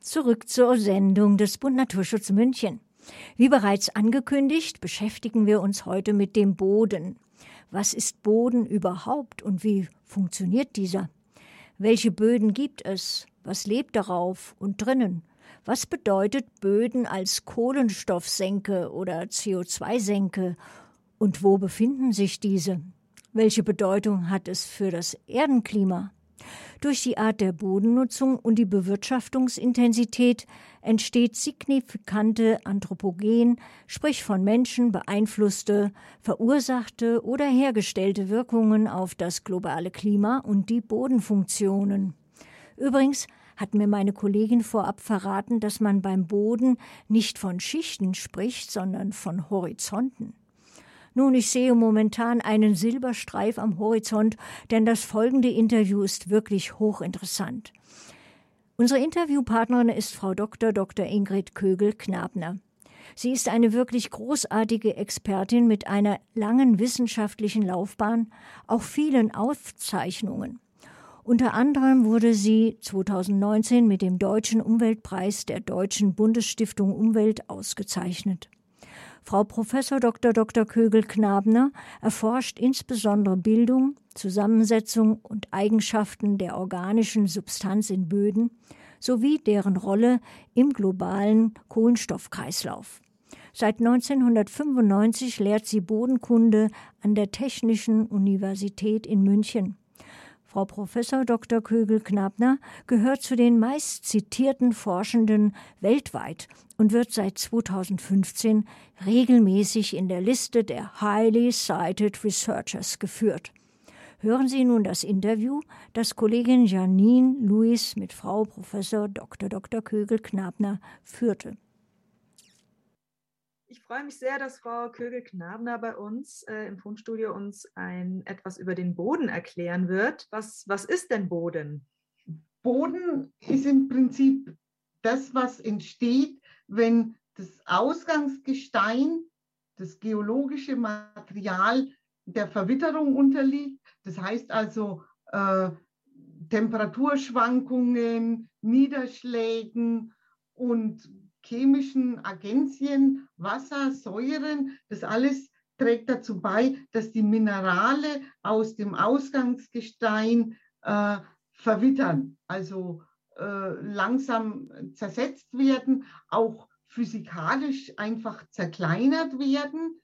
Zurück zur Sendung des Bund Naturschutz München. Wie bereits angekündigt, beschäftigen wir uns heute mit dem Boden. Was ist Boden überhaupt und wie funktioniert dieser? Welche Böden gibt es? Was lebt darauf und drinnen? Was bedeutet Böden als Kohlenstoffsenke oder CO2-Senke? Und wo befinden sich diese? Welche Bedeutung hat es für das Erdenklima? Durch die Art der Bodennutzung und die Bewirtschaftungsintensität entsteht signifikante Anthropogen, sprich von Menschen beeinflusste, verursachte oder hergestellte Wirkungen auf das globale Klima und die Bodenfunktionen. Übrigens hat mir meine Kollegin vorab verraten, dass man beim Boden nicht von Schichten spricht, sondern von Horizonten. Nun, ich sehe momentan einen Silberstreif am Horizont, denn das folgende Interview ist wirklich hochinteressant. Unsere Interviewpartnerin ist Frau Dr. Dr. Ingrid Kögel-Knabner. Sie ist eine wirklich großartige Expertin mit einer langen wissenschaftlichen Laufbahn, auch vielen Auszeichnungen. Unter anderem wurde sie 2019 mit dem Deutschen Umweltpreis der Deutschen Bundesstiftung Umwelt ausgezeichnet. Frau Prof. Dr. Dr. Kögel-Knabner erforscht insbesondere Bildung, Zusammensetzung und Eigenschaften der organischen Substanz in Böden sowie deren Rolle im globalen Kohlenstoffkreislauf. Seit 1995 lehrt sie Bodenkunde an der Technischen Universität in München. Frau Prof. Dr. Kögel-Knabner gehört zu den meist zitierten Forschenden weltweit und wird seit 2015 regelmäßig in der Liste der Highly Cited Researchers geführt. Hören Sie nun das Interview, das Kollegin Janine Louis mit Frau Prof. Dr. Dr. Kögel-Knabner führte. Ich freue mich sehr, dass Frau Kögel-Knabner bei uns äh, im Fundstudio uns ein, etwas über den Boden erklären wird. Was, was ist denn Boden? Boden ist im Prinzip das, was entsteht, wenn das Ausgangsgestein, das geologische Material der Verwitterung unterliegt. Das heißt also äh, Temperaturschwankungen, Niederschlägen und chemischen Agenzien, Wasser, Säuren, das alles trägt dazu bei, dass die Minerale aus dem Ausgangsgestein äh, verwittern, also äh, langsam zersetzt werden, auch physikalisch einfach zerkleinert werden,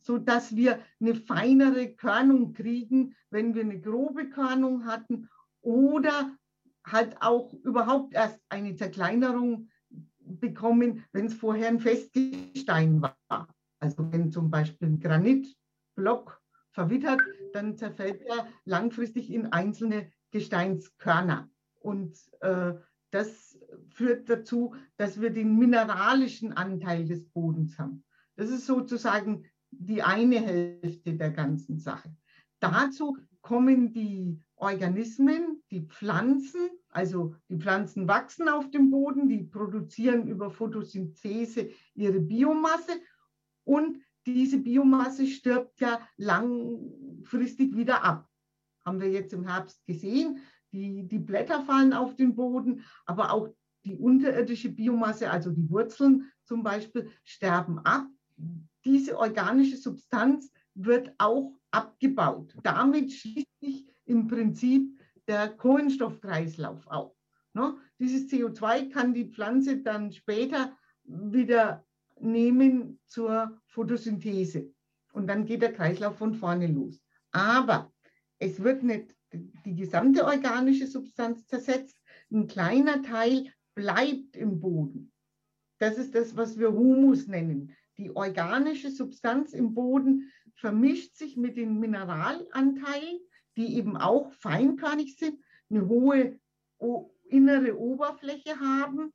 so dass wir eine feinere Körnung kriegen, wenn wir eine grobe Körnung hatten oder halt auch überhaupt erst eine Zerkleinerung bekommen, wenn es vorher ein Festgestein war. Also wenn zum Beispiel ein Granitblock verwittert, dann zerfällt er langfristig in einzelne Gesteinskörner. Und äh, das führt dazu, dass wir den mineralischen Anteil des Bodens haben. Das ist sozusagen die eine Hälfte der ganzen Sache. Dazu kommen die Organismen, die Pflanzen, also die Pflanzen wachsen auf dem Boden, die produzieren über Photosynthese ihre Biomasse und diese Biomasse stirbt ja langfristig wieder ab. Haben wir jetzt im Herbst gesehen. Die, die Blätter fallen auf den Boden, aber auch die unterirdische Biomasse, also die Wurzeln zum Beispiel, sterben ab. Diese organische Substanz wird auch abgebaut. Damit schließt sich im Prinzip der Kohlenstoffkreislauf auf. Ne? Dieses CO2 kann die Pflanze dann später wieder nehmen zur Photosynthese. Und dann geht der Kreislauf von vorne los. Aber es wird nicht die gesamte organische Substanz zersetzt. Ein kleiner Teil bleibt im Boden. Das ist das, was wir Humus nennen. Die organische Substanz im Boden vermischt sich mit den Mineralanteilen die eben auch feinkörnig sind, eine hohe innere Oberfläche haben.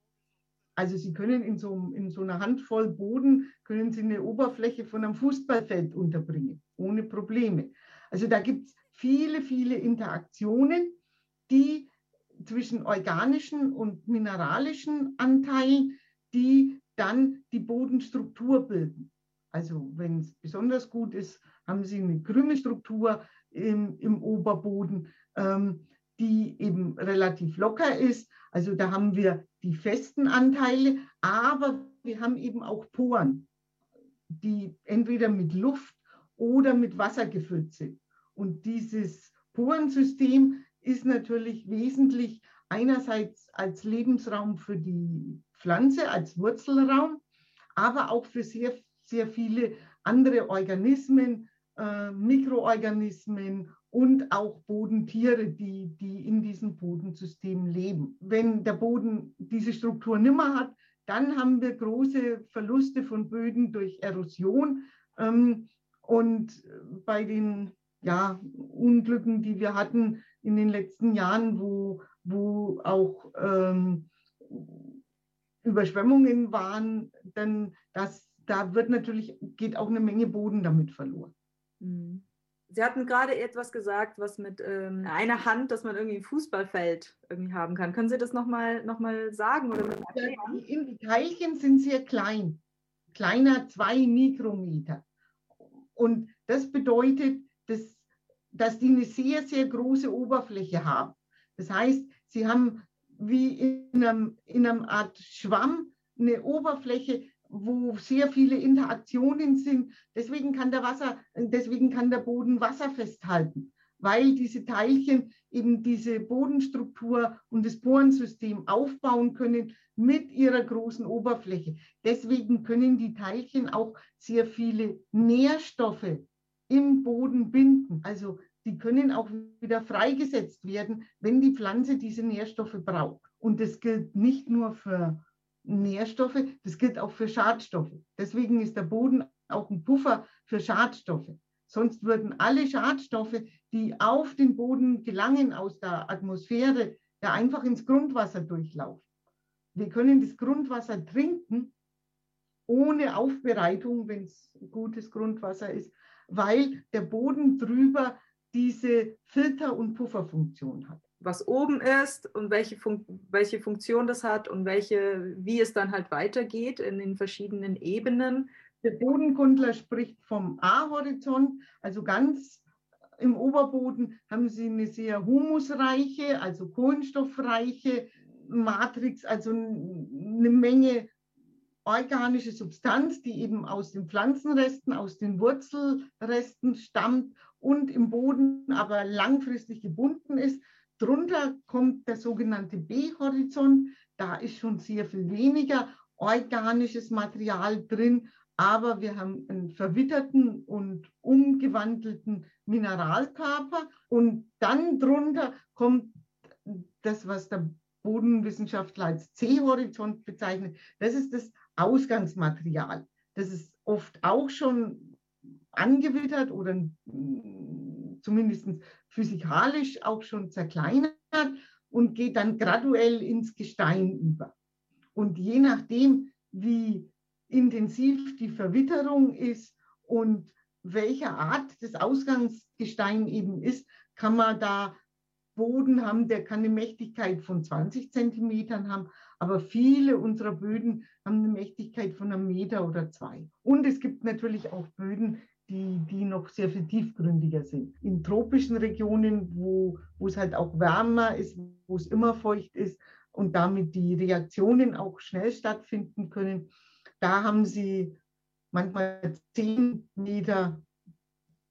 Also Sie können in so, in so einer Handvoll Boden, können Sie eine Oberfläche von einem Fußballfeld unterbringen, ohne Probleme. Also da gibt es viele, viele Interaktionen, die zwischen organischen und mineralischen Anteilen, die dann die Bodenstruktur bilden. Also wenn es besonders gut ist, haben Sie eine grüne Struktur, im, im Oberboden, ähm, die eben relativ locker ist. Also da haben wir die festen Anteile, aber wir haben eben auch Poren, die entweder mit Luft oder mit Wasser gefüllt sind. Und dieses Porensystem ist natürlich wesentlich einerseits als Lebensraum für die Pflanze, als Wurzelraum, aber auch für sehr, sehr viele andere Organismen, äh, Mikroorganismen und auch Bodentiere, die, die in diesem Bodensystem leben. Wenn der Boden diese Struktur nimmer hat, dann haben wir große Verluste von Böden durch Erosion. Ähm, und bei den ja, Unglücken, die wir hatten in den letzten Jahren, wo, wo auch ähm, Überschwemmungen waren, dann das, da wird natürlich, geht auch eine Menge Boden damit verloren. Mhm. Sie hatten gerade etwas gesagt, was mit ähm, einer Hand, dass man irgendwie ein Fußballfeld irgendwie haben kann. Können Sie das nochmal noch mal sagen? Oder die Teilchen sind sehr klein, kleiner zwei Mikrometer. Und das bedeutet, dass, dass die eine sehr, sehr große Oberfläche haben. Das heißt, sie haben wie in einem, in einem Art Schwamm eine Oberfläche, wo sehr viele Interaktionen sind. Deswegen kann der Wasser, deswegen kann der Boden Wasser festhalten, weil diese Teilchen eben diese Bodenstruktur und das Porensystem aufbauen können mit ihrer großen Oberfläche. Deswegen können die Teilchen auch sehr viele Nährstoffe im Boden binden. Also die können auch wieder freigesetzt werden, wenn die Pflanze diese Nährstoffe braucht. Und das gilt nicht nur für Nährstoffe, das gilt auch für Schadstoffe. Deswegen ist der Boden auch ein Puffer für Schadstoffe. Sonst würden alle Schadstoffe, die auf den Boden gelangen aus der Atmosphäre, ja einfach ins Grundwasser durchlaufen. Wir können das Grundwasser trinken ohne Aufbereitung, wenn es gutes Grundwasser ist, weil der Boden drüber diese Filter- und Pufferfunktion hat was oben ist und welche, Fun welche Funktion das hat und welche, wie es dann halt weitergeht in den verschiedenen Ebenen. Der Bodenkundler spricht vom A-Horizont, also ganz im Oberboden haben Sie eine sehr humusreiche, also kohlenstoffreiche Matrix, also eine Menge organische Substanz, die eben aus den Pflanzenresten, aus den Wurzelresten stammt und im Boden aber langfristig gebunden ist. Drunter kommt der sogenannte B-Horizont. Da ist schon sehr viel weniger organisches Material drin, aber wir haben einen verwitterten und umgewandelten Mineralkörper. Und dann drunter kommt das, was der Bodenwissenschaftler als C-Horizont bezeichnet. Das ist das Ausgangsmaterial. Das ist oft auch schon angewittert oder zumindest physikalisch auch schon zerkleinert und geht dann graduell ins Gestein über. Und je nachdem, wie intensiv die Verwitterung ist und welcher Art das Ausgangsgestein eben ist, kann man da Boden haben, der kann eine Mächtigkeit von 20 Zentimetern haben, aber viele unserer Böden haben eine Mächtigkeit von einem Meter oder zwei. Und es gibt natürlich auch Böden, die, die noch sehr viel tiefgründiger sind. In tropischen Regionen, wo, wo es halt auch wärmer ist, wo es immer feucht ist und damit die Reaktionen auch schnell stattfinden können, da haben sie manchmal zehn Meter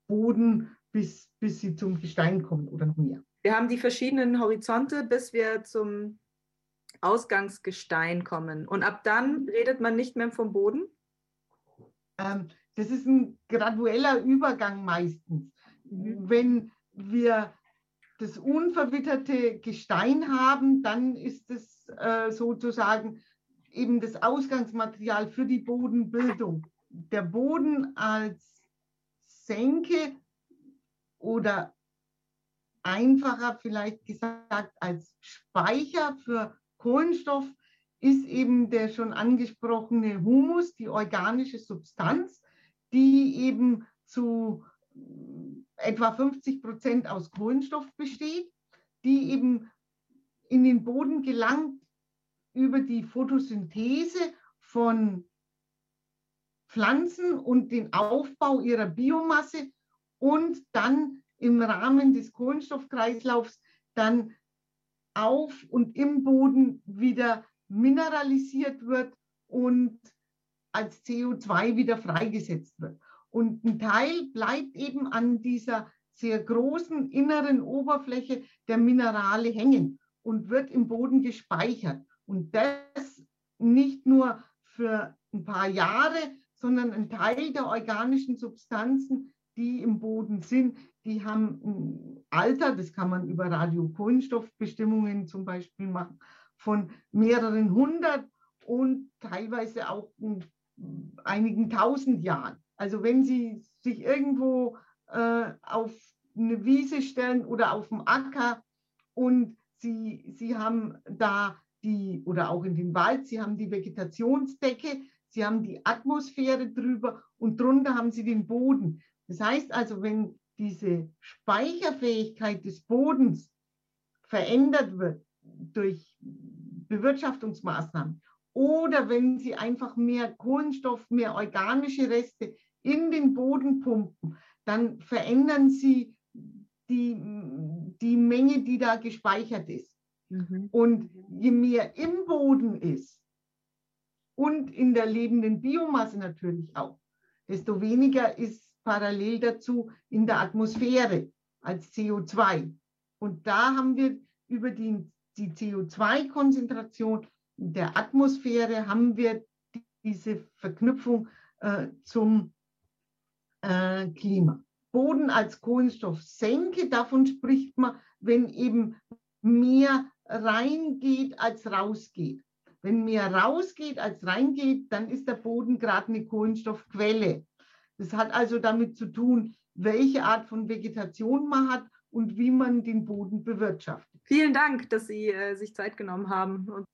Boden, bis, bis sie zum Gestein kommen oder noch mehr. Wir haben die verschiedenen Horizonte, bis wir zum Ausgangsgestein kommen. Und ab dann redet man nicht mehr vom Boden? Ähm, das ist ein gradueller Übergang meistens. Mhm. Wenn wir das unverwitterte Gestein haben, dann ist es äh, sozusagen eben das Ausgangsmaterial für die Bodenbildung. Der Boden als Senke oder einfacher vielleicht gesagt als Speicher für Kohlenstoff ist eben der schon angesprochene Humus, die organische Substanz, die eben zu etwa 50 Prozent aus Kohlenstoff besteht, die eben in den Boden gelangt über die Photosynthese von Pflanzen und den Aufbau ihrer Biomasse und dann im Rahmen des Kohlenstoffkreislaufs dann auf und im Boden wieder mineralisiert wird und als CO2 wieder freigesetzt wird. Und ein Teil bleibt eben an dieser sehr großen inneren Oberfläche der Minerale hängen und wird im Boden gespeichert. Und das nicht nur für ein paar Jahre, sondern ein Teil der organischen Substanzen, die im Boden sind, die haben ein Alter, das kann man über Radiokohlenstoffbestimmungen zum Beispiel machen, von mehreren hundert und teilweise auch einigen tausend Jahren. Also wenn Sie sich irgendwo äh, auf eine Wiese stellen oder auf dem Acker und Sie, Sie haben da die, oder auch in den Wald, Sie haben die Vegetationsdecke, Sie haben die Atmosphäre drüber und drunter haben Sie den Boden. Das heißt also, wenn diese Speicherfähigkeit des Bodens verändert wird durch Bewirtschaftungsmaßnahmen oder wenn Sie einfach mehr Kohlenstoff, mehr organische Reste in den Boden pumpen, dann verändern Sie die, die Menge, die da gespeichert ist. Mhm. Und je mehr im Boden ist und in der lebenden Biomasse natürlich auch, desto weniger ist parallel dazu in der Atmosphäre als CO2. Und da haben wir über die, die CO2-Konzentration der Atmosphäre haben wir diese Verknüpfung äh, zum äh, Klima. Boden als Kohlenstoffsenke, davon spricht man, wenn eben mehr reingeht als rausgeht. Wenn mehr rausgeht als reingeht, dann ist der Boden gerade eine Kohlenstoffquelle. Das hat also damit zu tun, welche Art von Vegetation man hat und wie man den Boden bewirtschaftet. Vielen Dank, dass Sie äh, sich Zeit genommen haben